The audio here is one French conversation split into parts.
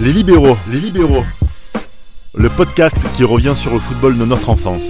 Les libéraux, les libéraux. Le podcast qui revient sur le football de notre enfance.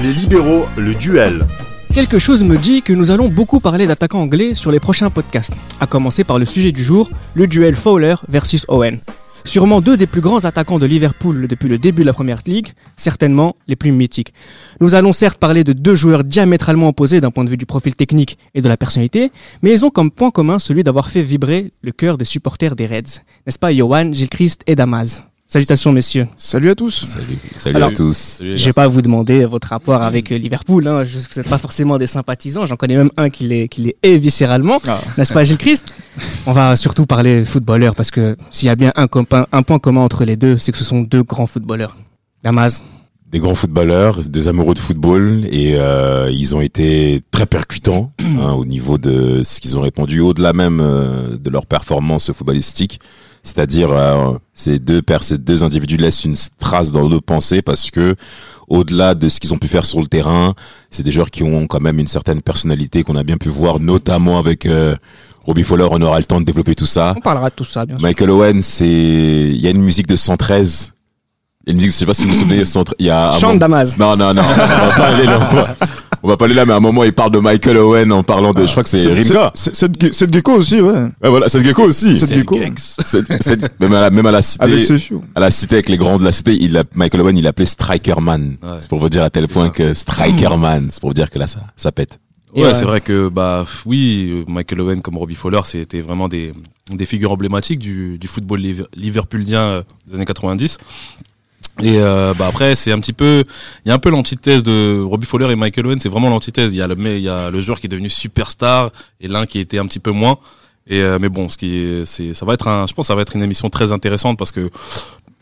Les libéraux, le duel. Quelque chose me dit que nous allons beaucoup parler d'attaquants anglais sur les prochains podcasts, à commencer par le sujet du jour, le duel Fowler versus Owen. Sûrement deux des plus grands attaquants de Liverpool depuis le début de la Première Ligue, certainement les plus mythiques. Nous allons certes parler de deux joueurs diamétralement opposés d'un point de vue du profil technique et de la personnalité, mais ils ont comme point commun celui d'avoir fait vibrer le cœur des supporters des Reds. N'est-ce pas Johan, Gilles Christ et Damas? Salutations messieurs. Salut à tous. Salut, salut Alors, à tous. Je vais pas vous demander votre rapport avec euh, Liverpool. Hein. Je, vous n'êtes pas forcément des sympathisants. J'en connais même un qui les, qui les hait viscéralement. Ah. N'est-ce pas, Gilles Christ On va surtout parler footballeur parce que s'il y a bien un, compa- un point commun entre les deux, c'est que ce sont deux grands footballeurs. Damas, Des grands footballeurs, des amoureux de football et euh, ils ont été très percutants hein, au niveau de ce qu'ils ont répondu, au-delà même euh, de leur performance footballistique. C'est-à-dire, euh, ces deux ces deux individus laissent une trace dans nos pensées parce que, au-delà de ce qu'ils ont pu faire sur le terrain, c'est des joueurs qui ont quand même une certaine personnalité qu'on a bien pu voir, notamment avec euh, Robbie Fowler. On aura le temps de développer tout ça. on parlera de tout ça, bien sûr. Michael Owen, c'est il y a une musique de 113. Il y a une musique, je sais pas si vous vous souvenez, 113 il y a moment- Damas. Non, non, non, on va pas aller. On va, pas aller là, mais à un moment, il parle de Michael Owen en parlant de, je crois que c'est c'est- Cette cette gecko aussi, ouais. Ouais, voilà, c'est Gecko aussi. Cette gecko. Même à la, même à la cité, Avec ses chiots. à la cité avec les grands de la cité, il a, Michael Owen, il l'appelait Strikerman. Ouais. C'est pour vous dire à tel point que Strikerman, c'est pour vous dire que là, ça, ça pète. Ouais, ouais. c'est vrai que bah oui, euh, Michael Owen comme Robbie Fowler, c'était vraiment des, des figures emblématiques du, du football liv- liverpoolien euh, des années 90. Et euh, bah après c'est un petit peu il y a un peu l'antithèse de Robbie Fowler et Michael Owen, c'est vraiment l'antithèse, il y a le il y a le joueur qui est devenu superstar et l'un qui était un petit peu moins. Et euh, mais bon, ce qui est c'est ça va être un je pense ça va être une émission très intéressante parce que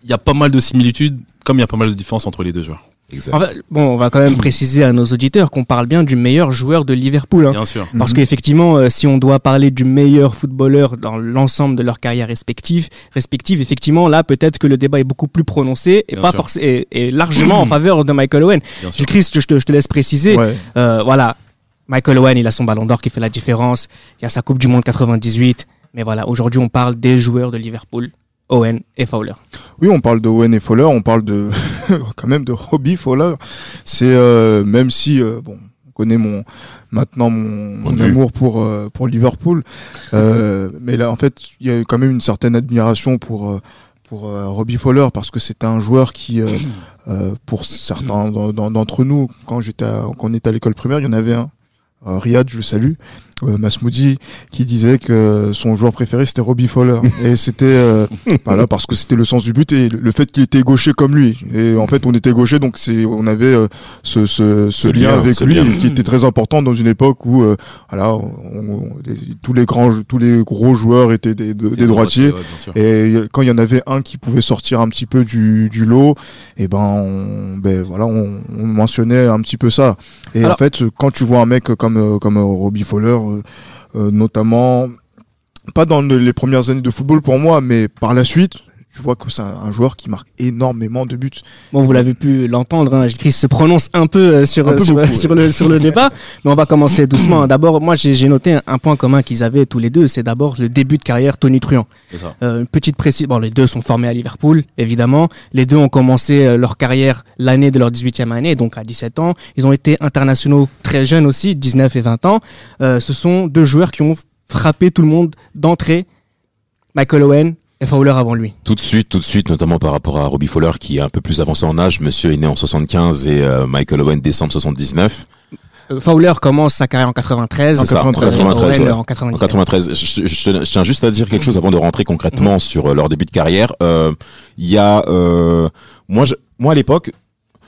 il y a pas mal de similitudes comme il y a pas mal de différences entre les deux joueurs. Exact. En fait, bon, on va quand même préciser à nos auditeurs qu'on parle bien du meilleur joueur de Liverpool. hein. Bien sûr. Parce Mhm. qu'effectivement, euh, si on doit parler du meilleur footballeur dans l'ensemble de leur carrière respective, respective, effectivement, là, peut-être que le débat est beaucoup plus prononcé et Bien pas et, et largement en faveur de Michael Owen. Bien sûr. Gilles Christ, je te, je te laisse préciser. Ouais. Euh, voilà, Michael Owen, il a son Ballon d'Or qui fait la différence. Il y a sa Coupe du Monde 98. Mais voilà, aujourd'hui, on parle des joueurs de Liverpool, Owen et Fowler. Oui, on parle de Owen et Fowler, on parle de quand même de Robbie Fowler. C'est euh, même si euh, bon, on connaît mon maintenant mon, amour pour euh, pour Liverpool, euh, mais là en fait il y a quand même une certaine admiration pour pour euh, Robbie Fowler parce que c'était un joueur qui euh, euh, pour certains d'en- d'en- d'entre nous quand j'étais quand on était à l'école primaire, il y en avait un euh, Riyad, je le salue, euh, Masmoudi, qui disait que son joueur préféré c'était Robbie Fowler. et c'était euh, voilà, parce que c'était le sens du but et le fait qu'il était gaucher comme lui. Et en fait, on était gaucher, donc c'est on avait euh, ce, ce, ce, lien, avec lui qui était très important dans une époque où euh, voilà, on- on- des- tous les grands, tous les gros joueurs étaient des, des, des droitiers. ouais. Et quand il y en avait un qui pouvait sortir un petit peu du, du lot, et ben, on, ben voilà, on, on mentionnait un petit peu ça. Et Alors- en fait, quand tu vois un mec comme euh, comme euh, Robbie Fowler, notamment pas dans le- les premières années de football pour moi, mais par la suite, tu vois que c'est un, joueur qui marque énormément de buts. Bon, vous l'avez pu l'entendre, hein, Christ se prononce un peu euh, sur, Un peu sur, beaucoup, ouais. sur le, sur le débat, mais on va commencer doucement. D'abord, moi, j'ai j'ai noté un, un point commun qu'ils avaient tous les deux, c'est d'abord le début de carrière Tony Truant. C'est ça. Euh, une petite précision, bon, les deux sont formés à Liverpool, évidemment. Les deux ont commencé euh, leur carrière l'année de leur 18e année, donc à 17 ans. Ils ont été internationaux très jeunes aussi, 19 et 20 ans. Euh, ce sont deux joueurs qui ont frappé tout le monde d'entrée. Michael Owen et Fowler avant lui. Tout de suite, tout de suite, notamment par rapport à Robbie Fowler qui est un peu plus avancé en âge. Monsieur est né en 75 et euh, Michael Owen décembre 79. Euh, Fowler commence sa carrière en 93. En 93, euh, 93, Owen, ouais. en En 97. 93, je, je- je- je tiens juste à dire quelque chose avant de rentrer concrètement sur euh, leur début de carrière. Euh, Il y a, euh, moi, je, moi à l'époque,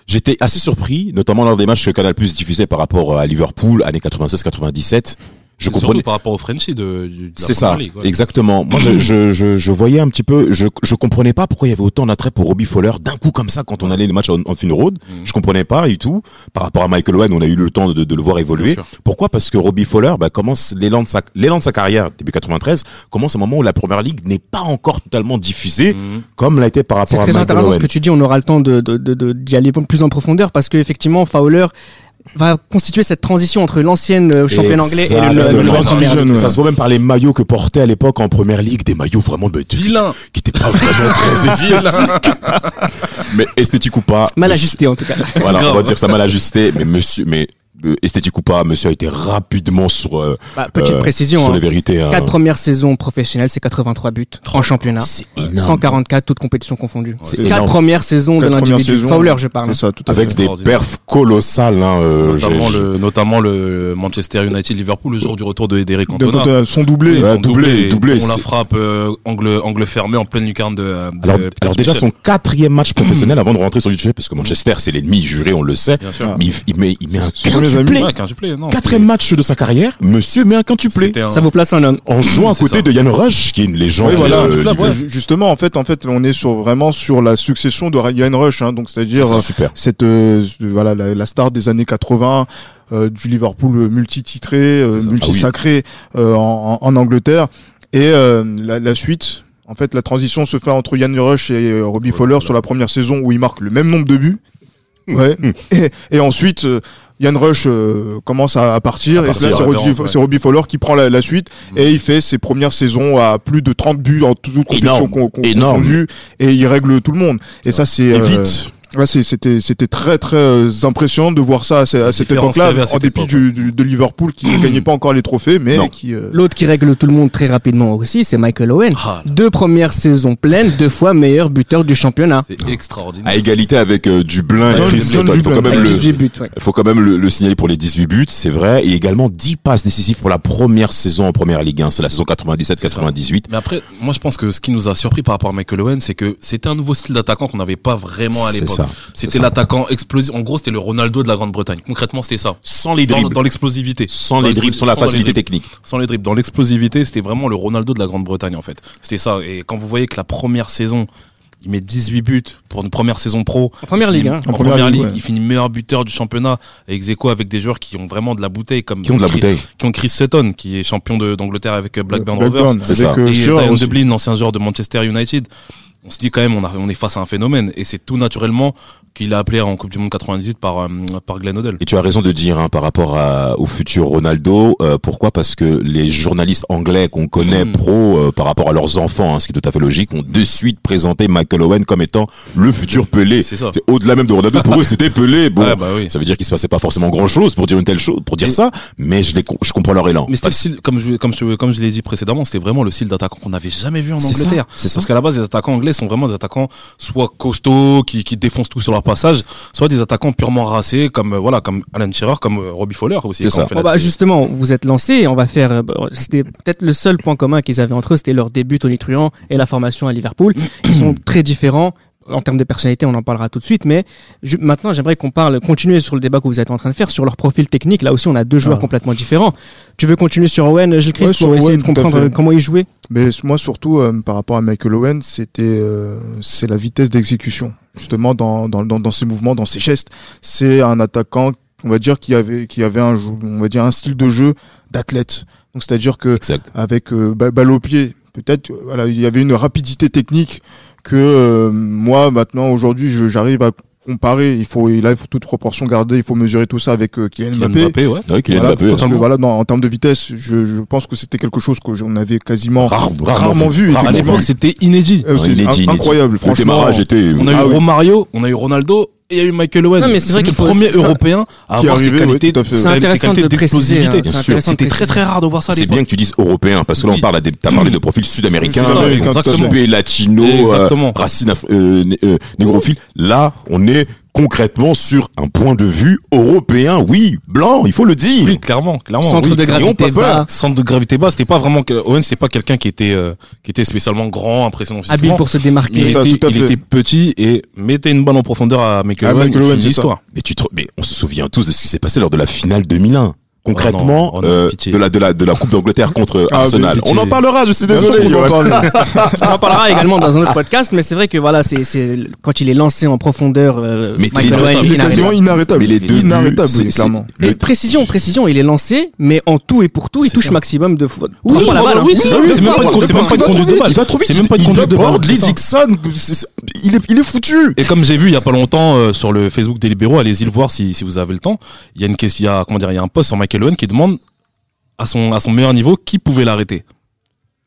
j'étais assez surpris, notamment lors des matchs que Canal Plus diffusait par rapport à Liverpool, années 96-97. Je Et surtout comprenais. par rapport au Frenchie de, du- de la C'est ça, ouais. exactement. Moi, je, je, je, je voyais un petit peu, je, je comprenais pas pourquoi il y avait autant d'attrait pour Robbie Fowler d'un coup comme ça quand on allait les matchs en, en fin road. Mhm. Je comprenais pas du tout. Par rapport à Michael Owen, on a eu le temps de, de le voir évoluer. Pourquoi? Parce que Robbie Fowler bah, commence l'élan de sa l'élan de sa carrière début 93 commence à un moment où la première ligue n'est pas encore totalement diffusée Mhm. comme l'a été par C'est rapport à très Michael intéressant Owen. ce que tu dis, on aura le temps de, de, de, de- d'y aller plus en profondeur parce que effectivement Fowler va constituer cette transition entre l'ancienne euh, championne anglais et le, le, le première ouais. Ça se voit même par les maillots que portaient à l'époque en première ligue, des maillots vraiment de, Vilain. qui étaient pas vraiment très esthétiques. mais esthétique ou pas. Mal ajusté en tout cas. Voilà, on va dire ça mal ajusté, mais monsieur, mais esthétique ou pas, monsieur a été rapidement sur euh, Bah, petite euh, précision. sur hein. les vérités. hein. Quatre premières saisons professionnelles, c'est 83 buts en championnat. C'est énorme. 144 toutes compétitions confondues. C'est Quatre énorme. premières saisons de Quatre premières l'individu. Fowler, je parle. Ça, tout à Avec fait. des perfs colossales. Hein, euh, Notamment le, notamment le Manchester United Liverpool le jour du retour de Donc, Cantona. euh, son doublé. Ouais, doublé, doublé, On la frappe euh, angle angle fermé en pleine lucarne de. de Alors, alors déjà son quatrième match professionnel avant de rentrer sur YouTube, parce que Manchester c'est l'ennemi juré, on le sait. Bien sûr. Mais il, il met, il met un Quintuplé. Quatrième match de sa carrière, monsieur met un quintuplé. Ça vous place un homme. En jouant à côté de Yann Rush, qui est une légende. Euh, du club, ouais. Ju- Justement, en fait, en fait, on est sur vraiment sur la succession de Ryan Rush, hein, donc c'est-à-dire c'est super. cette euh, voilà la, la star des années 80 euh, du Liverpool multi-titré, euh, multi-sacré euh, en, en Angleterre et euh, la, la suite. En fait, la transition se fait entre Yann Rush et euh, Robbie Ouais, Fowler voilà. sur la première saison où il marque le même nombre de buts. Ouais. et, et ensuite, euh, Yann Rush euh, commence à, à partir À et partir, là, c'est Robbie, ouais. Fowler qui prend la, la suite et il fait ses premières saisons à plus de 30 buts en toutes compétitions Énorme. con- con- Énorme. confondues et il règle tout le monde. Et ça, c'est Et euh, vite. Ouais, c'est- c'était c'était très très euh, impressionnant de voir ça à, ce- à cette époque-là, en cette dépit époque, du, du- de Liverpool qui ne gagnait pas encore les trophées, mais Non. qui euh, L'autre qui règle tout le monde très rapidement aussi, c'est Michael Owen. Ah, Deux premières saisons pleines, deux fois meilleur buteur du championnat. c'est extraordinaire. À égalité avec euh, Dublin et Chris. Il faut quand même le, 18 buts, ouais. Il faut quand même le, le signaler pour les 18 buts, c'est vrai, et également 10 passes décisives pour la première saison en première Ligue 1, c'est la saison 97-98. Mais après, moi je pense que ce qui nous a surpris par rapport à Michael Owen, c'est que c'était un nouveau style d'attaquant qu'on n'avait pas vraiment à l'époque. Ça. C'était l'attaquant explosif. En gros, c'était le Ronaldo de la Grande-Bretagne. Concrètement, c'était ça. Sans les dribbles, dans l'explosivité. sans Dans les dribbles, sans la facilité technique. Sans les dribbles. Dans l'explosivité, c'était vraiment le Ronaldo de la Grande-Bretagne, en fait. C'était ça. Et quand vous voyez que la première saison, il met 18 buts pour une première saison pro. En première ligue, hein. En, En première première ligue, ligue, ouais. il finit meilleur buteur du championnat avec Echo avec des joueurs qui ont vraiment de la bouteille comme Qui ont de la Chris- bouteille. qui ont Chris Sutton qui est champion de- d'Angleterre avec Blackburn, Rovers c'est ça. euh, et. Dublin, ancien joueur de Manchester United. On se dit quand même, on, a, on est face à un phénomène. Et c'est tout naturellement qu'il a appelé en Coupe du Monde 98 par, euh, par Glenn Hoddle. Et tu as raison de dire hein, par rapport à, au futur Ronaldo. euh, pourquoi? Parce que les journalistes anglais qu'on connaît Mm. pro euh, par rapport à leurs enfants, hein, ce qui est tout à fait logique, ont de suite présenté Michael Owen comme étant le futur Pelé. C'est ça. C'est Au-delà même de Ronaldo, pour eux c'était Pelé. Bon, Ouais, bah oui. ça veut dire qu'il se passait pas forcément grand-chose pour dire une telle chose, pour dire Et- ça, mais je, les, je comprends leur élan. Mais c'était le style, comme je, comme je, comme je l'ai dit précédemment, c'était vraiment le style d'attaquant qu'on n'avait jamais vu en Angleterre. c'est ça. Parce qu'à la base, les attaquants anglais sont vraiment des attaquants soit costauds, qui, qui défoncent tout sur leur passage, soit des attaquants purement racés, comme, euh, voilà, comme Alan Shearer, comme euh, Robbie Fowler aussi. C'est ça. la bah, justement, vous êtes lancés et on va faire. euh, bon, C'était peut-être le seul point commun qu'ils avaient entre eux, c'était leur début tonitruant et la formation à Liverpool. Ils sont très différents en termes de personnalité, on en parlera tout de suite. Mais ju- maintenant, j'aimerais qu'on parle, continuer sur le débat que vous êtes en train de faire sur leur profil technique. Là aussi, on a deux joueurs Ah. complètement différents. Tu veux continuer sur Owen, Gilles Christ, Ouais, pour essayer de à comprendre euh, comment il jouait Mais moi surtout euh, par rapport à Michael Owen, c'était euh, c'est la vitesse d'exécution. Justement dans, dans dans dans ses mouvements, dans ses gestes, c'est un attaquant on va dire qui avait qui avait un on va dire un style de jeu d'athlète. Donc c'est-à-dire que Exact. avec euh, ba- balle au pied, peut-être euh, voilà, il y avait une rapidité technique que euh, moi maintenant aujourd'hui je- j'arrive à comparer. Il faut là il faut toute proportion garder, il faut mesurer tout ça avec euh, Kylian Kylian Mbappé. Mbappé, ouais. Ouais, Kylian Voilà, Mbappé, parce que voilà, dans- en termes de vitesse, je, je pense que c'était quelque chose que on avait quasiment Rare- rarement, vu. rarement À l'époque, c'était inédit. Euh, Ouais, inédit, in- inédit. incroyable, Le franchement. démarrage était. On a eu Ah oui. Romario, on a eu Ronaldo et il y a eu Michael Owen. Non, mais c'est vrai le premier européen à avoir arrivé, ses ouais, qualités, d'explosivité. hein, C'était très très rare de voir ça C'est bien que tu dises européen, parce que là on parle à des, t'as parlé de profils sud-américains, C'est ça, exactement. typés latino, euh, Exactement. racines euh, euh, négrophiles. Là, on est concrètement sur un point de vue européen, oui, blanc, il faut le dire. Oui, clairement, clairement. Centre oui. de gravité bas, Centre de gravité bas, c'était pas vraiment Owen, c'était pas quelqu'un qui était euh, qui était spécialement grand, impressionnant habile physiquement. pour se Mais démarquer. il, Ça, était, tout à il fait. était petit et mettait une balle en profondeur à Michael Ah, Owen. Michael Owen, c'est l'histoire. Mais tu te, mais on se souvient tous de ce qui s'est passé lors de la finale 2001. Concrètement Oh non, oh non, euh, de la de la de la Coupe d'Angleterre contre Ah, Arsenal. On en parlera, je suis désolé. On en parlera également dans un autre podcast, mais c'est vrai que voilà, c'est c'est quand il est lancé en profondeur, euh, Mais Michael il est Owen, Il est inarrêtable. quasiment inarrêtable. Mais les deux inarrêtable, c'est- oui, c'est- clairement. Et précision, précision, il est lancé, mais en tout et pour tout, il touche ça. maximum de fois. Oui, la balle, oui, hein. c'est ça, c'est même pas conduite de balle. C'est même pas conduite de balle. les Il est il est foutu. Et comme j'ai vu il y a pas longtemps euh, sur le Facebook des libéraux, allez-y le voir si, si vous avez le temps. Il y a une question, il y a comment dire, il y a un post sur Michael Qui demande à son à son meilleur niveau qui pouvait l'arrêter.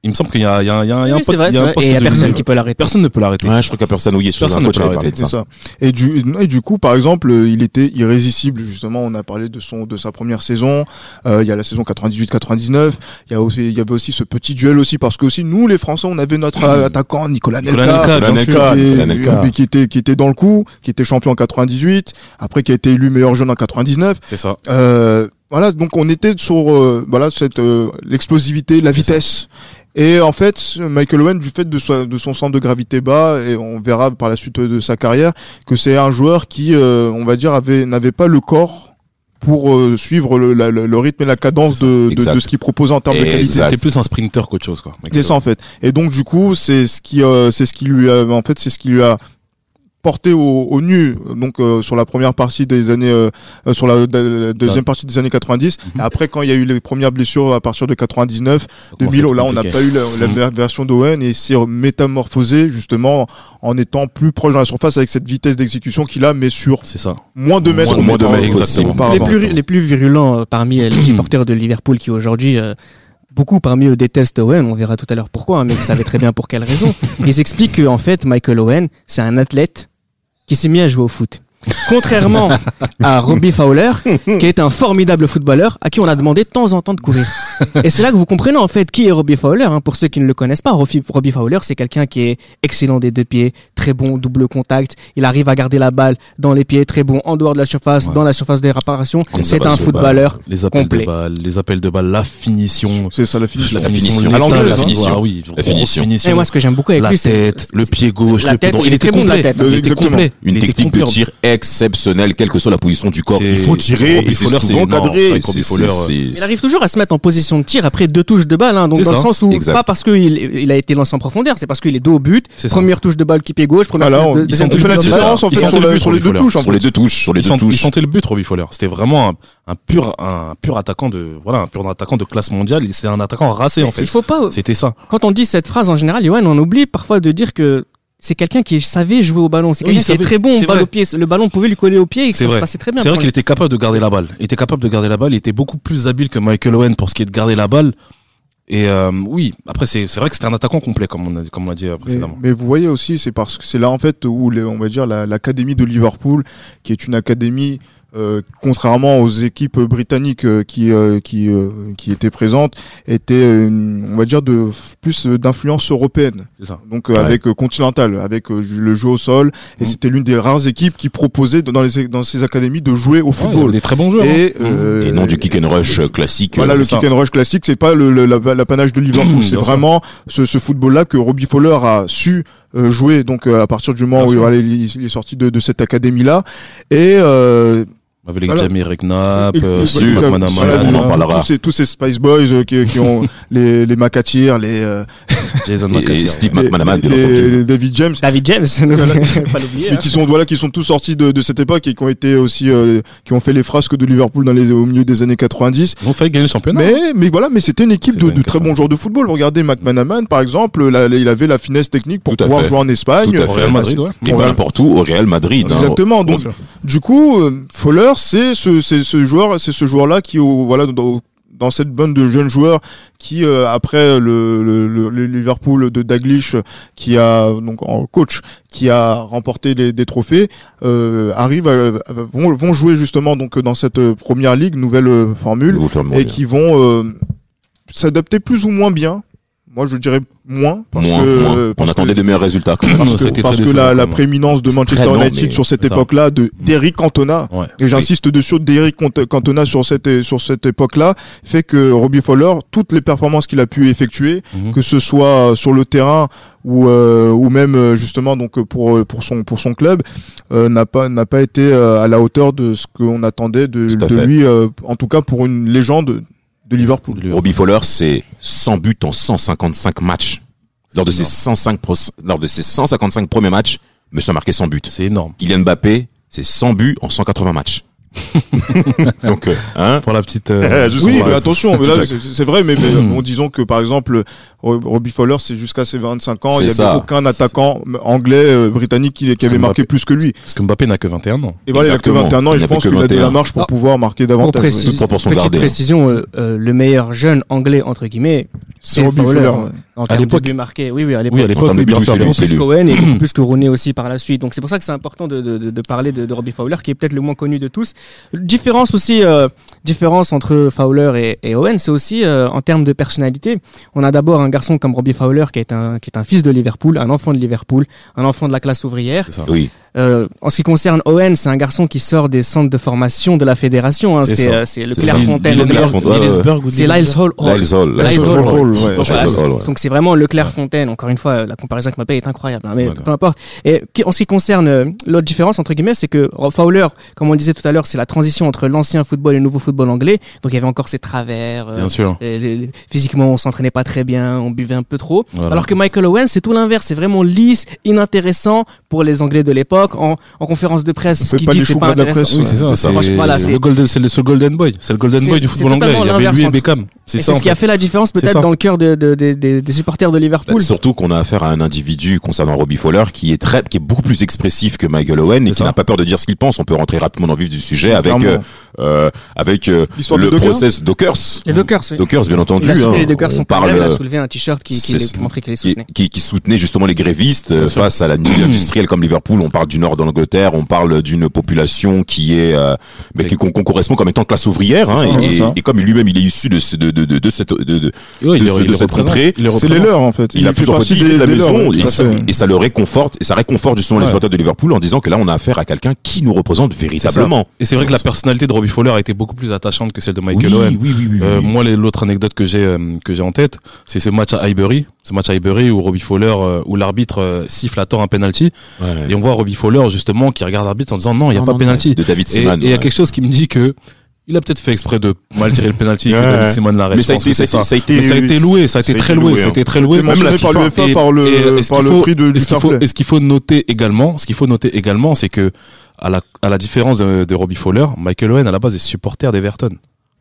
Il me semble qu'il y a il y a il y a, il y a un vrai, il y c'est a un vrai. post Et il y a de- personne qui peut l'arrêter. personne ne peut l'arrêter. Ouais, je crois qu'il y a personne. Oui, sur Personne un ne coach, peut il avait l'arrêter. parlé de C'est ça. ça. Et du, et du coup, par exemple, euh, il était irrésistible. Justement, on a parlé de son, de sa première saison. Euh, il y a la saison 98-99. Il y a aussi, il y avait aussi ce petit duel aussi parce que aussi nous, les Français, on avait notre euh, attaquant Nicolas Nicolas Nelka, Nelka, bien qui sûr. était- Nicolas Nelka. qui était, qui était dans le coup, qui était champion en 98, après qui a été élu meilleur jeune en 99. C'est ça. Euh, voilà, donc on était sur euh, voilà cette euh, l'explosivité, la vitesse. Et en fait, Michael Owen, du fait de, sa- de son centre de gravité bas, et on verra par la suite de sa carrière, que c'est un joueur qui, euh, on va dire, avait n'avait pas le corps pour euh, suivre le, la- le- le rythme et la cadence de, de, de ce qu'il proposait en termes de qualité. C'était plus un sprinter qu'autre chose quoi. C'est ça en fait. Et donc du coup, c'est ce qui, euh, c'est ce qui lui a, en fait, c'est ce qui lui a porté au, au nu. Donc euh, sur la première partie des années, euh, euh, sur la, de- la deuxième partie des années 90. Mhm. Et après, quand il y a eu les premières blessures à partir de 99, Ça commence 2000, à être là, on n'a pas eu la, la meilleure version d'Owen et s'est métamorphosé justement en étant plus proche dans la surface avec cette vitesse d'exécution qu'il a, mais sur C'est ça. moins de mètres, Moins de- moins de mètres, exactement. les plus, les plus virulents euh, parmi les supporters de Liverpool qui aujourd'hui, euh, beaucoup parmi eux détestent Owen, on verra tout à l'heure pourquoi, hein, mais vous savez très bien pour quelle raison. Ils expliquent qu'en fait, Michael Owen, c'est un athlète qui s'est mis à jouer au foot. Contrairement à Robbie Fowler, qui est un formidable footballeur à qui on a demandé de temps en temps de courir. Et c'est là que vous comprenez en fait qui est Robbie Fowler. hein. Pour ceux qui ne le connaissent pas, Robbie Fowler, c'est quelqu'un qui est excellent des deux pieds, très bon double contact. Il arrive à garder la balle dans les pieds, très bon en dehors de la surface, Ouais. dans la surface des réparations. C'est un footballeur. Les appels Complet. de balles, les appels de balles, la finition, C'est ça la finition. La finition. À l'anglaise, la hein. finition. Ah oui, grosse finition. Et moi, ce que j'aime beaucoup avec la lui, c'est tête, le pied gauche, La le pied tête, droit. il est très bon de la complet. tête. Il était complet. Une Il était technique de tir exceptionnelle, quelle que soit la position du corps. Il faut tirer Fowler, c'est- souvent c'est- Il arrive toujours à se mettre en position de tir après deux touches de balle, hein, donc C'est dans le sens où exact. pas parce qu'il il a été lancé en profondeur, c'est parce qu'il est dos au but. C'est ça. Première touche de balle qui pied gauche, première Voilà, touche de, deuxième touche la différence en fait sur, le sur les deux touches. Sur les deux touches, sur les Il, deux il sentait le but, Robbie Fowler. C'était vraiment un, pur, un pur attaquant de, voilà, un pur attaquant de classe mondiale. C'est un attaquant racé, en Il fait. faut pas. C'était ça. Quand on dit cette phrase en général, Johan, on oublie parfois de dire que c'est quelqu'un qui savait jouer au ballon. C'est quelqu'un qui est savait. très bon balle au pied. Le ballon pouvait lui coller au pied et C'est ça se passait très bien. C'est vrai qu'il était capable de garder la balle. Il était capable de garder la balle. Il était beaucoup plus habile que Michael Owen pour ce qui est de garder la balle. Et euh, oui, après c'est vrai que c'était un attaquant complet comme on a comme on a dit euh, Mais, précédemment. mais vous voyez aussi, c'est parce que c'est là en fait où les- on va dire la- l'académie de Liverpool, qui est une académie euh, contrairement aux équipes britanniques euh, qui euh, qui euh, qui étaient présentes, était une, on va dire de plus euh, d'influence européenne. C'est ça. Donc euh, Ouais. avec euh, continental, avec euh, le jeu au sol, et Mhm. c'était l'une des rares équipes qui proposait dans les dans ces académies de jouer au Ouais, football. des très bons joueurs. hein. et, euh, Et non du kick and rush classique. voilà euh, le kick and rush classique, c'est pas le, le- la- l'apanage de Liverpool, c'est vraiment ce, ce football-là que Robbie Fowler a su euh, jouer. Donc euh, à partir du moment Bien où voilà, il, il est sorti de, de cette académie-là, et euh, Avec Voilà. Jamie euh, ex- McManaman, voilà, on en tous- parlera. Tous ces, tous ces Spice Boys euh, qui, qui ont les les McAteer, les euh, Jason Et, McAteer. et Steve les, McManaman, bien les- les David James. David James, Voilà. faut pas l'oublier. mais hein. qui sont voilà qui sont tous sortis de, de cette époque et qui ont été aussi euh, qui ont fait les frasques de Liverpool dans les au milieu des années 90 Ils ont failli gagner le championnat. mais mais voilà mais c'était une équipe de, de très 90. bons joueurs de football regardez McManaman par exemple là, il avait la finesse technique pour Tout pouvoir fait. jouer en Espagne Tout à Au fait. Real Madrid, ouais. Et pas n'importe où, au Real Madrid. hein. exactement donc du coup euh, C'est ce c'est ce joueur c'est ce joueur là qui au, voilà dans, dans cette bande de jeunes joueurs qui euh, après le, le, le- Liverpool de Daglish qui a donc en coach qui a remporté les, des trophées euh, arrive à- vont, vont jouer justement donc dans cette première ligue nouvelle euh, formule et qui vont euh, s'adapter plus ou moins bien Moi, je dirais moins parce Moins, que moins. On parce attendait que, de meilleurs résultats quand même. parce Non, que, parce la, la prééminence de Manchester long, United sur cette époque-là, de d'Eric Cantona, Ouais. et j'insiste dessus, d'Eric Cant- Cantona sur cette sur cette époque-là, fait que Robbie Fowler, toutes les performances qu'il a pu effectuer, Mhm. que ce soit sur le terrain ou euh, ou même euh, justement donc pour pour son pour son club, euh, n'a pas n'a pas été euh, à la hauteur de ce qu'on attendait de, de lui, euh, en tout cas pour une légende de Liverpool. Robbie Fowler, c'est 100 buts en 155 matchs. Lors de ses 105 pro- lors de ses 155 premiers matchs, monsieur a marqué 100 buts. C'est énorme. Kylian Mbappé, c'est 100 buts en 180 matchs. Donc, euh, hein Pour la petite. euh, Oui, mais attention, c'est vrai, mais, mais bon, disons que par exemple, Robbie Fowler, c'est jusqu'à ses 25 ans, il n'y avait aucun attaquant anglais, euh, britannique qui, qui avait Mbappé- marqué plus que lui. Parce que Mbappé n'a que 21 ans. Et voilà, il a que Exactement. 21 ans et Il je pense que qu'il a de la 21. marge pour Ah. pouvoir marquer Pour davantage. préciser- Toute proportion petite gardée. précision, euh, euh, le meilleur jeune anglais entre guillemets, C'est Robbie Fowler, en À l'époque. buts marqués. Oui, oui, à l'époque. Oui, beaucoup plus qu'Owen et beaucoup plus que Rooney aussi par la suite. Donc c'est pour ça que c'est important de, de, de, de parler de, de Robbie Fowler, qui est peut-être le moins connu de tous. Différence aussi, euh, différence entre Fowler et, et Owen, c'est aussi euh, en termes de personnalité. On a d'abord un garçon comme Robbie Fowler qui est un qui est un fils de Liverpool, un enfant de Liverpool, un enfant de la classe ouvrière. C'est ça. Oui. Euh, en ce qui concerne Owen, c'est un garçon qui sort des centres de formation de la fédération. hein. C'est euh, c'est le Clairefontaine. le C'est Lyles Hall. Lyles Hall. Lyles Lyles Hall. Hall, ouais. Donc, voilà, c'est vraiment le Clairefontaine. Encore une fois, la comparaison avec Mbappé est incroyable, hein, mais D'accord. peu importe. Et qui- en ce qui concerne euh, l'autre différence entre guillemets, c'est que Fowler, comme on le disait tout à l'heure, c'est la transition entre l'ancien football et le nouveau football anglais. Donc il y avait encore ces travers. euh, Bien sûr. les- les- physiquement, on s'entraînait pas très bien, on buvait un peu trop. Voilà. Alors que Michael Owen, c'est tout l'inverse. C'est vraiment lisse, inintéressant pour les Anglais de l'époque. En, en conférence de presse, ce qu'il pas dit, c'est pas de la intéressant. presse, Oui, c'est ça. C'est C'est ça. Franchement, voilà, c'est- le golden, c'est le, c'est le golden boy. C'est le golden boy du football anglais. Il y avait lui et entre- Beckham. C'est ce qui a fait. la différence peut-être dans le cœur de, de- de- de- des supporters de Bah, Liverpool. surtout qu'on a affaire à un individu concernant Robbie Fowler qui est très, qui est beaucoup plus expressif que Michael Owen et qui n'a pas peur de dire ce qu'il pense. On peut rentrer rapidement dans le vif du sujet avec euh, euh, avec euh, le process Dockers. Les Dockers, oui. Dockers, bien entendu. Il a soulevé hein. les Dockers On sont parle, il a euh, soulevé un t-shirt qui, qui, qui montrait qu'il les qui, soutenait. qui, qui soutenait justement les grévistes euh, face à la ville industrielle comme Liverpool. On parle du nord de l'Angleterre, on parle d'une population qui est, euh, mais qui, qu'on correspond comme étant classe ouvrière. Hein, ça, et, comme lui-même il est issu de, de, de, de, de cette, de, de, Ouais, il de est- ce- il de les cette contrée. Il les C'est les leurs en fait. il a fait plusieurs fois partie dit de la maison et, ça, fait. et ça le réconforte et ça réconforte justement les Ouais. supporters de Liverpool en disant que là on a affaire à quelqu'un qui nous représente véritablement. Et c'est vrai que la personnalité de Robbie Fowler a été beaucoup plus attachante que celle de Michael oui, Owen. oui, oui, oui, Euh, oui. moi, les- l'autre anecdote que j'ai euh, que j'ai en tête, c'est ce match à Highbury, ce match à Highbury où Robbie Fowler, euh, où l'arbitre euh, siffle à tort un penalty, Ouais. et on voit Robbie Fowler justement qui regarde l'arbitre en disant non, il y a Non, pas non, penalty. de David Et et Seaman. il y a quelque chose qui me dit que il a peut-être fait exprès de mal tirer le penalty que Ouais, David ouais. Seaman l'arrête. Mais ça a été, que ça a c'est été, ça a été, Mais ça a été loué, ça a été très loué, ça a été très loué. C'était mentionné par l'UEFA Et- par et le par qu'il le faut- prix de, du Est-ce qu'il faut, qu'il noter également, ce qu'il faut noter également, c'est que à la, à la différence de, de Robbie Fowler, Michael Owen à la base est supporter d'Everton.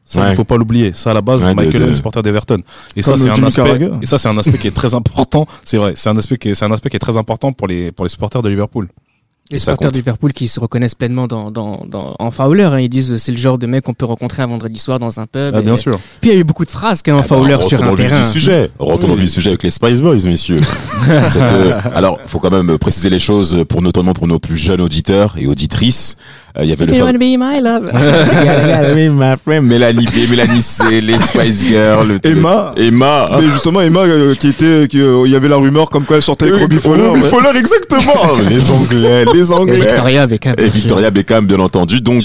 Ça, Ouais. il faut pas l'oublier. Ça, à la base, Ouais, de- Michael de- Owen, supporter d'Everton. Et ça, c'est un aspect, Carragher. et ça, c'est un aspect qui est très important. C'est vrai. C'est un aspect qui est, c'est un aspect qui est très important pour les, pour les supporters de Liverpool. Les supporters de Liverpool qui se reconnaissent pleinement dans, dans, dans, en Fowler. hein. Ils disent c'est le genre de mec qu'on peut rencontrer un vendredi soir dans un pub. Ah, Et- bien sûr. Puis il y a eu beaucoup de phrases même Ah bah, Fowler sur un terrain. du sujet. Oui. vif du sujet avec les Spice Boys, messieurs. Euh, alors, faut quand même préciser les choses pour notamment pour nos plus jeunes auditeurs et auditrices. Euh, Il y avait le You wanna be my love. my friend, Mélanie B, Mélanie C, les Spice Girls, le- Emma. Emma. Mais justement, Emma, euh, qui était, qui, euh, il y avait la rumeur comme quoi elle sortait avec Robbie Fowler. Robbie ouais. Fowler, exactement. les Anglais, les Et Anglais. Victoria Beckham. Et Victoria Beckham, bien entendu. Donc,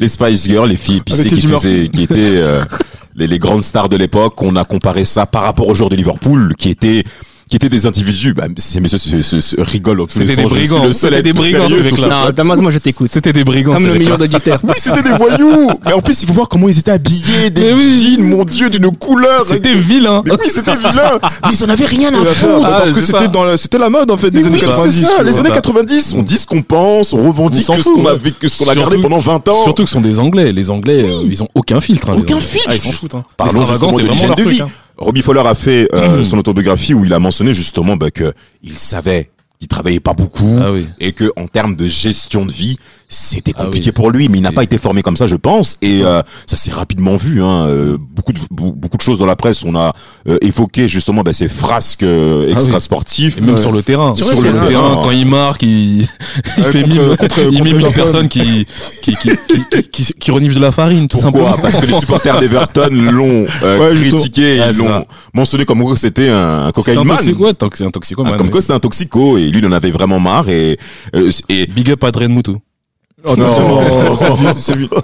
les Spice Girls, les filles épicées qui faisaient, qui étaient euh, les, les grandes stars de l'époque. On a comparé ça par rapport aux joueurs de Liverpool, qui étaient qui étaient des individus. Bah, ces messieurs se, se, se rigolent dans tous les C'était des brigands. le seul à C'était être des brigands, sérieux ce mecs-là. Non. Damas, moi je t'écoute. C'était des brigands. Comme le million d'auditeurs. Oui, c'était des voyous. Mais en plus, il faut voir comment ils étaient habillés, des Mais oui. jeans, mon dieu, d'une couleur. C'était vilain. Mais oui, c'était vilain. Mais ils en avaient rien à Ah, foutre. parce Ah, que c'est c'était dans la, c'était la mode en fait Mais des années oui, 90. c'est ça, les années 90, on dit ce qu'on pense, on revendique ce qu'on que ce qu'on a gardé pendant 20 ans. Surtout que ce sont des Anglais. Les Anglais, euh, ils ont aucun filtre. hein, Aucun filtre. Ah, ils s'en foutent. Hein. Parlons c'est de vraiment l'hygiène leur de truc. Robbie Fowler a fait euh, son autobiographie où il a mentionné justement bah, que il savait il travaillait pas beaucoup Ah oui. et que en termes de gestion de vie, c'était Ah compliqué oui. pour lui. Mais il n'a pas été formé comme ça, je pense, et euh, ça s'est rapidement vu. Hein. Euh, beaucoup de beaucoup de choses dans la presse, on a euh, évoqué justement bah, ces frasques euh, Ah oui. extra sportifs. Et même sur le terrain. Sur Sur, le le terrain. terrain, quand il marque, il, il fait contre- mime, contre- il mime une personne qui, qui, qui, qui, qui, qui, qui renifle de la farine, tout Pourquoi simplement. Parce que les supporters d'Everton l'ont euh, Ouais, critiqué, Ouais, ils l'ont mentionné comme quoi c'était un, cocaïne man. ouais, un toxico, Ah, man, comme quoi c'était un toxico et lui il en avait vraiment marre et, euh, et Big up à Adrien Moutou. Oh, non,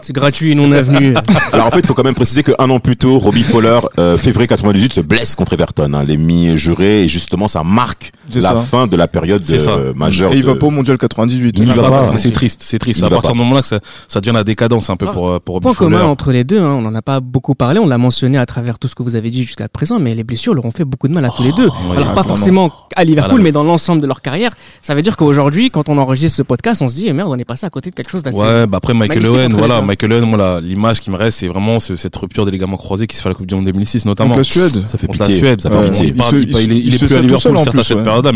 c'est gratuit, non avenu. alors en fait il faut quand même préciser qu'un an plus tôt Robbie Fowler euh, février 98 se blesse contre Everton hein, les mi-jurés et justement ça marque la ça. fin de la période C'est ça. euh, majeure Et il va de- pas au mondial 98. Il Ça, va pas. C'est triste, c'est triste. Il C'est à partir du moment là que ça, ça devient la décadence un peu Alors, pour, euh, pour Point commun entre les deux, hein, on n'en a pas beaucoup parlé, on l'a mentionné à travers tout ce que vous avez dit jusqu'à présent, mais les blessures leur ont fait beaucoup de mal à tous les deux. ouais, Alors pas forcément à Liverpool, mais dans l'ensemble de leur carrière. Ça veut dire qu'aujourd'hui, quand on enregistre ce podcast, on se dit, eh merde, on est passé à côté de quelque chose d'assez... Ouais, bah après Michael Owen, voilà, deux. Michael Owen, moi la- l'image qui me reste, c'est vraiment ce- cette rupture des ligaments croisés qui se fait à la Coupe du Monde 2006 notamment. Contre la Suède. ça fait pitié Suède, ça fait pitié Il, Il il, il est- il il plus à Liverpool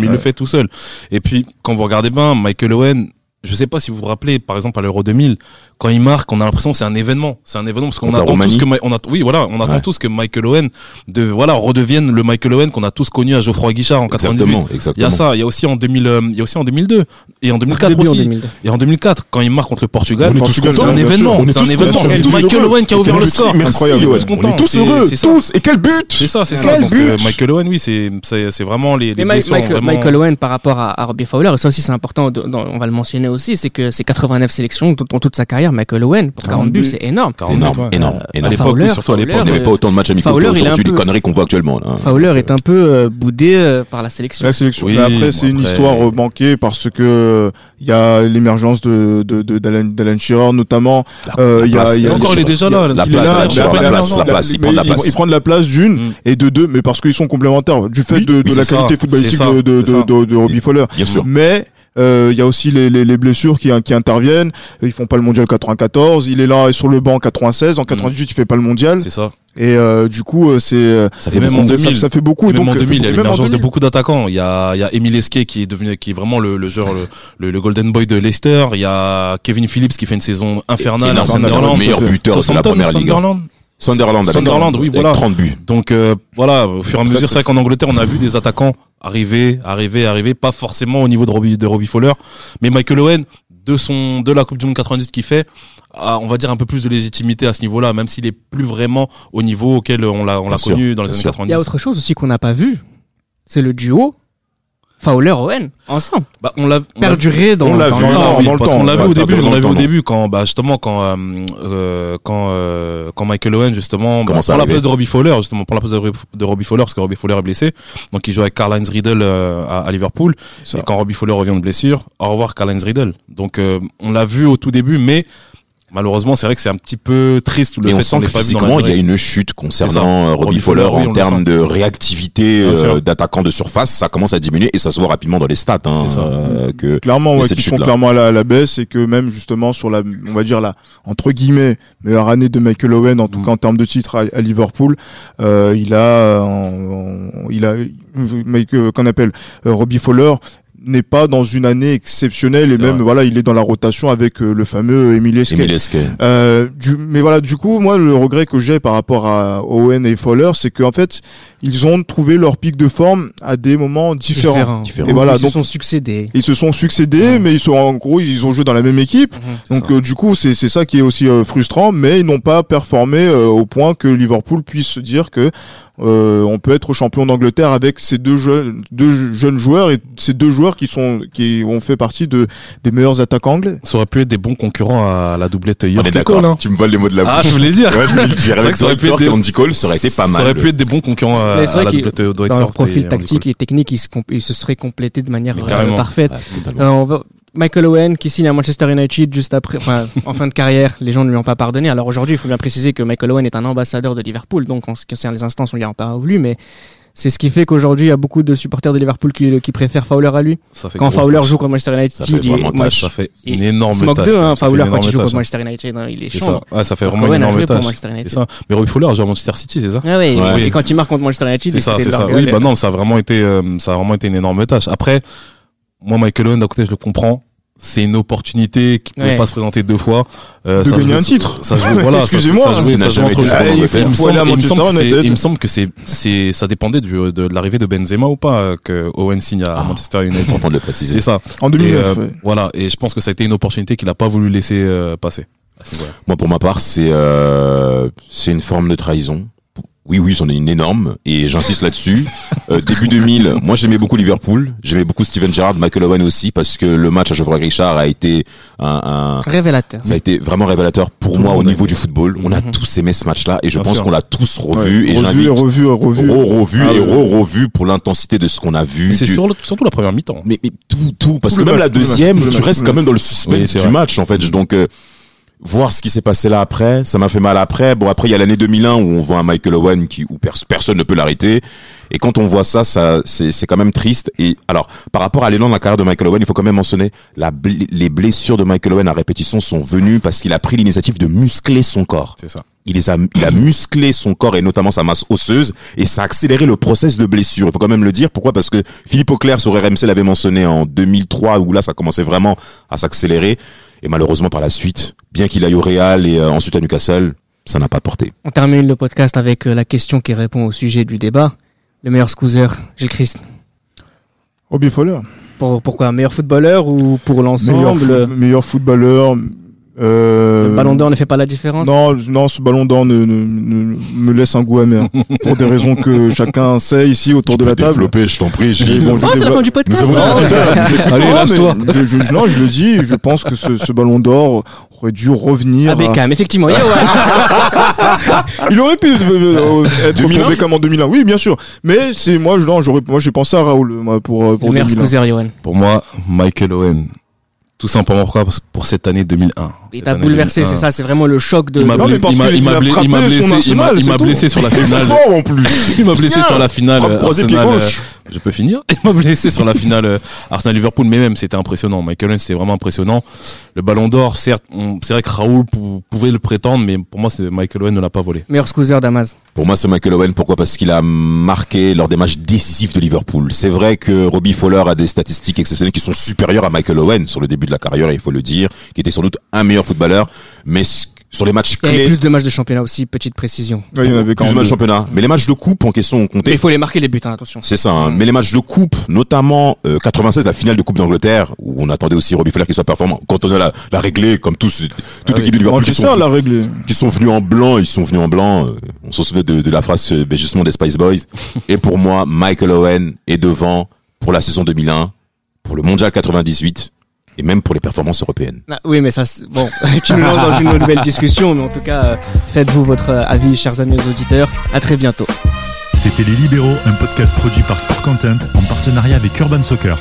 il Ouais. le fait tout seul. Et puis quand vous regardez bien Michael Owen, je sais pas si vous vous rappelez, par exemple à l'Euro 2000, quand il marque, on a l'impression que c'est un événement, c'est un événement parce qu'on attend tous que Ma- on attend, oui voilà, on attend Ouais. tous que Michael Owen de voilà redevienne le Michael Owen qu'on a tous connu à Geoffroy Guichard en 98. exactement Il y a ça, il y a aussi en 2000, euh, il y a aussi en 2002 et en 2004 Début en aussi. 2002. Et en 2004, quand il marque contre le Portugal, c'est un événement. C'est un événement. C'est Michael heureux. Owen qui a ouvert le score. Incroyable. On est ouais. tous on contents. est tous C'est- heureux tous et quel but C'est ça, c'est ça. Euh, but Michael Owen, oui, c'est c'est vraiment les, Michael, Owen par rapport à, Robbie Fowler, et ça aussi c'est important, on va le mentionner aussi, c'est que c'est 89 sélections dans, dans toute sa carrière, Michael Owen, pour 40 buts, c'est énorme. 40 énorme énorme À énorme l'époque, Fowler, oui, surtout à l'époque. Il n'y avait pas autant de matchs amicaux qu'aujourd'hui les conneries qu'on voit actuellement là. Fowler est un peu euh, boudé euh, par la sélection. La sélection. Après, c'est une histoire euh, manquée parce que euh, il y a l'émergence de de de- d'Alan d'Alan Shearer notamment. Euh, Il y a, place, il y a- Et encore, il est déjà là. La place, la place, il prend de la place. Il prend de la place d'une Mm. et de deux, mais parce qu'ils sont complémentaires du fait de, la qualité footballistique de, de, c'est de, ça. de, de Robbie Fowler. bien sûr Mais euh, il y a aussi les, les, les blessures qui, qui interviennent. Ils font pas le mondial 94. Il est là sur le banc en 96. En 98, il fait pas le mondial. C'est ça. Et euh, du coup, euh, c'est euh, ça Et fait même beaucoup. en ça, 2000. ça fait beaucoup. Et Et même donc, en 2000, il y a l'émergence de 2000. beaucoup d'attaquants. Il y a, il y a Emile Esquet qui est devenu, qui est vraiment le, le joueur, le, le, le golden boy de Leicester. Il y a Kevin Phillips qui fait une saison infernale à Sunderland. le meilleur buteur de la première ligue. hein. Sunderland. Sunderland oui, avec voilà. 30 buts Donc euh, voilà, au fur et à mesure, c'est vrai qu'en Angleterre, on a vu des attaquants arriver, arriver, arriver, pas forcément au niveau de Robbie, de Robbie Fowler, mais Michael Owen, de son, de la Coupe du Monde 98 qu'il fait, a, on va dire un peu plus de légitimité à ce niveau-là, même s'il est plus vraiment au niveau auquel on l'a, on l'a connu dans les années sûr. 90. Il y a autre chose aussi qu'on n'a pas vu, c'est le duo Fowler-Owen ensemble. Bah, on l'a, on Perduré dans, on l'a dans vu, temps. oui, dans le parce temps, qu'on l'a vu au début, on l'a vu dans au début quand, bah, justement, quand, euh, euh, quand, euh, quand Michael Owen, justement, bah, prend la place de Robbie Fowler, justement, prend la place de Robbie- de Robbie Fowler, parce que Robbie Fowler est blessé. Donc, il joue avec Karl-Heinz Riedel euh, à, à Liverpool. Et quand Robbie Fowler revient de blessure, au revoir Karl-Heinz Riedel. Donc, euh, on l'a vu au tout début, mais malheureusement, c'est vrai que c'est un petit peu triste le et on fait sent que physiquement il y a une chute concernant euh, Robbie Robbie Fowler Fowler, oui, on en termes de réactivité euh, d'attaquant de surface ça commence à diminuer et ça se voit rapidement dans les stats hein, C'est ça. euh, que Clairement, ouais, qui sont clairement à la, à la baisse et que même justement sur la, on va dire la, entre guillemets, meilleure année de Michael Owen, en tout Mm. cas en termes de titres à, à Liverpool, euh, il a, euh, en- en- il a, Mike, euh, qu'on appelle euh, Robbie Fowler n'est pas dans une année exceptionnelle et même vrai. voilà il est dans la rotation avec euh, le fameux Emile Esquet. Emile Esquet. Euh, du, mais voilà, du coup, moi, le regret que j'ai par rapport à Owen et Fowler, c'est qu'en fait, ils ont trouvé leur pic de forme à des moments différents. Différent. Différent. Et voilà, Ils se donc sont succédés. ils se sont succédés, Ouais. mais ils sont en gros, ils ont joué dans la même équipe. Donc ça. euh, du coup, c'est c'est ça qui est aussi euh, frustrant, mais ils n'ont pas performé euh, au point que Liverpool puisse se dire que euh, on peut être champion d'Angleterre avec ces deux jeunes, deux jeunes joueurs et ces deux joueurs qui sont qui ont fait partie de des meilleurs attaquants anglais. Ça aurait pu être des bons concurrents à la doublette on est York Cole, hein. tu me voles les mots de la Ah, bouche je voulais dire. ouais, je voulais le dire C'est vrai avec que ça aurait pu Dwight être York des- et Andy Cole ça aurait été pas mal Ça aurait pu être des bons concurrents à, Mais c'est à vrai la doublette Dwight Dans leur profil tactique et technique, ils se, ils se seraient complétés de manière euh, parfaite. Ouais. Euh, on va- Michael Owen qui signe à Manchester United juste après, enfin, en fin de carrière, les gens ne lui ont pas pardonné. Alors aujourd'hui, il faut bien préciser que Michael Owen est un ambassadeur de Liverpool, donc en ce qui concerne les instances, on lui a pas voulu, mais c'est ce qui fait qu'aujourd'hui, il y a beaucoup de supporters de Liverpool qui, qui préfèrent Fowler à lui. Ça fait Quand Fowler tâche. joue contre Manchester United, Ça fait il, vraiment ça fait une énorme il se moque tâche. d'eux, hein, Fowler quand il joue contre. Manchester United, hein, il est chiant. ça. Ouais, ça fait vraiment une énorme tâche. C'est ça. Mais Robbie Fowler a joué à Manchester City, c'est ça Ah Ouais. et quand il marque contre Manchester United, C'est ça, Oui, bah non, ça a vraiment été, euh, ça a vraiment été une énorme tâche. Après, moi, Michael Owen, d'un côté, je le comprends. C'est une opportunité qui ne Ouais. pas se présenter deux fois. Euh, De ça gagner jouait- un titre. Ça joue, voilà, ça- Excusez-moi, ça jouait- il n'a ça jouait jamais entre il d'Angleterre. faut Il me semble- que c'est- United. il me semble que c'est, c'est, ça dépendait du, de, de l'arrivée de Benzema ou pas, euh, que Owen signe à Ah. Manchester United. Important de le préciser. C'est ça. En Et, 2009. euh, ouais. Voilà. Et je pense que ça a été une opportunité qu'il a pas voulu laisser euh, passer. Moi, pour ma part, c'est euh, c'est une forme de trahison. Oui, oui, c'en est une énorme, et j'insiste là-dessus. Euh, début 2000, moi j'aimais beaucoup Liverpool, j'aimais beaucoup Steven Gerrard, Michael Owen aussi, parce que le match à Geoffroy Richard a été un, un- Révélateur. ça a été vraiment révélateur pour Tout moi au niveau aimé. du football. On a Mhm. tous aimé ce match-là, et je Bien pense qu'on l'a tous revu, Ouais, et revu, revu, revu. re-revu Ah et ouais. re-revu pour l'intensité de ce qu'on a vu. Mais c'est du- surtout la première mi-temps. mais, mais tout, tout, parce Tout que même match, la match, deuxième, tu restes quand même dans le suspense Oui, du vrai. match, en fait. Donc, euh, voir ce qui s'est passé là après, ça m'a fait mal après. Bon, après, il y a l'année 2001 où on voit un Michael Owen qui, où pers- personne ne peut l'arrêter. Et quand on voit ça, ça, c'est, quand même triste. Et alors, par rapport à l'élan de la carrière de Michael Owen, il faut quand même mentionner la, les blessures de Michael Owen à répétition sont venues parce qu'il a pris l'initiative de muscler son corps C'est ça. Il, les a, il a musclé son corps et notamment sa masse osseuse et ça a accéléré le process de blessure. Il faut quand même le dire. Pourquoi? Parce que Philippe Auclair sur RMC l'avait mentionné en 2003 où là ça commençait vraiment à s'accélérer. Et malheureusement par la suite, bien qu'il aille au Real et euh, ensuite à Newcastle, ça n'a pas porté. On termine le podcast avec euh, la question qui répond au sujet du débat. Le meilleur scooter, Gilles Christ. Robbie Fowler. Pour, pourquoi? Meilleur footballeur ou pour Meilleur, l'ensemble? meilleur footballeur. Euh, Le ballon d'or ne fait pas la différence Non, non, ce ballon d'or ne, ne- ne- me laisse un goût amer. pour des raisons que chacun sait ici autour de la table. je t'en prie. Bon, je Oh, c'est la fin du podcast avons- hein. Allez, Allez, lâche-toi. Je, je- non, je le dis, je pense que ce, ce ballon d'or aurait dû revenir. Ah, à- Beckham, effectivement. Il aurait pu euh, euh, être 2001? retrouvé comme en 2001. Oui, bien sûr. Mais c'est moi, non, j'aurais, moi, j'ai pensé à Raoul moi, pour pour meilleur 2001. scooter, Johan. Pour moi, Michael Owen. Tout simplement pourquoi Parce que pour cette année 2001. Il t'a bouleversé, 2001. c'est ça, c'est vraiment le choc de. Il m'a blessé, il m'a- blessé, il m'a sur la finale. en plus. Il m'a blessé sur la finale. Arsenal, euh, je peux finir? Il m'a blessé sur la finale euh, Arsenal-Liverpool, mais même c'était impressionnant. Michael Owen, c'était vraiment impressionnant. Le Ballon d'Or, certes, c'est vrai que Raoul pou- pouvait le prétendre, mais pour moi, c'est Michael Owen ne l'a pas volé. Meilleur scooter Damas. Pour moi, c'est Michael Owen. Pourquoi? Parce qu'il a marqué lors des matchs décisifs de Liverpool. C'est vrai que Robbie Fowler a des statistiques exceptionnelles qui sont supérieures à Michael Owen sur le début de la carrière, il faut le dire, qui était sans doute un meilleur footballeur. Mais s- sur les matchs Il y avait clés, plus de matchs de championnat aussi, petite précision. Ouais, il y en avait quand plus de matchs de championnat. Mais les matchs de coupe en question ont Mais compté. il faut les marquer les buts, hein, attention. C'est ça. hein. Mais les matchs de coupe, notamment euh, 96, la finale de Coupe d'Angleterre, où on attendait aussi Robbie Fowler qui soit performant. Quand on a la, la réglée, comme tous, toute Ah oui. de Liverpool qui Manchester sont, l'a réglé. qui sont venus en blanc, ils sont venus en blanc. euh, on s'en souvient de, de la phrase euh, ben, justement des Spice Boys. Et pour moi, Michael Owen est devant pour la saison 2001, pour le Mondial 98 et même pour les performances européennes. Ah, oui, mais ça, bon, tu nous lances dans une nouvelle discussion, mais en tout cas, euh, faites-vous votre euh, avis, chers amis auditeurs. À très bientôt. C'était Les Libéraux, un podcast produit par Sport Content en partenariat avec Urban Soccer.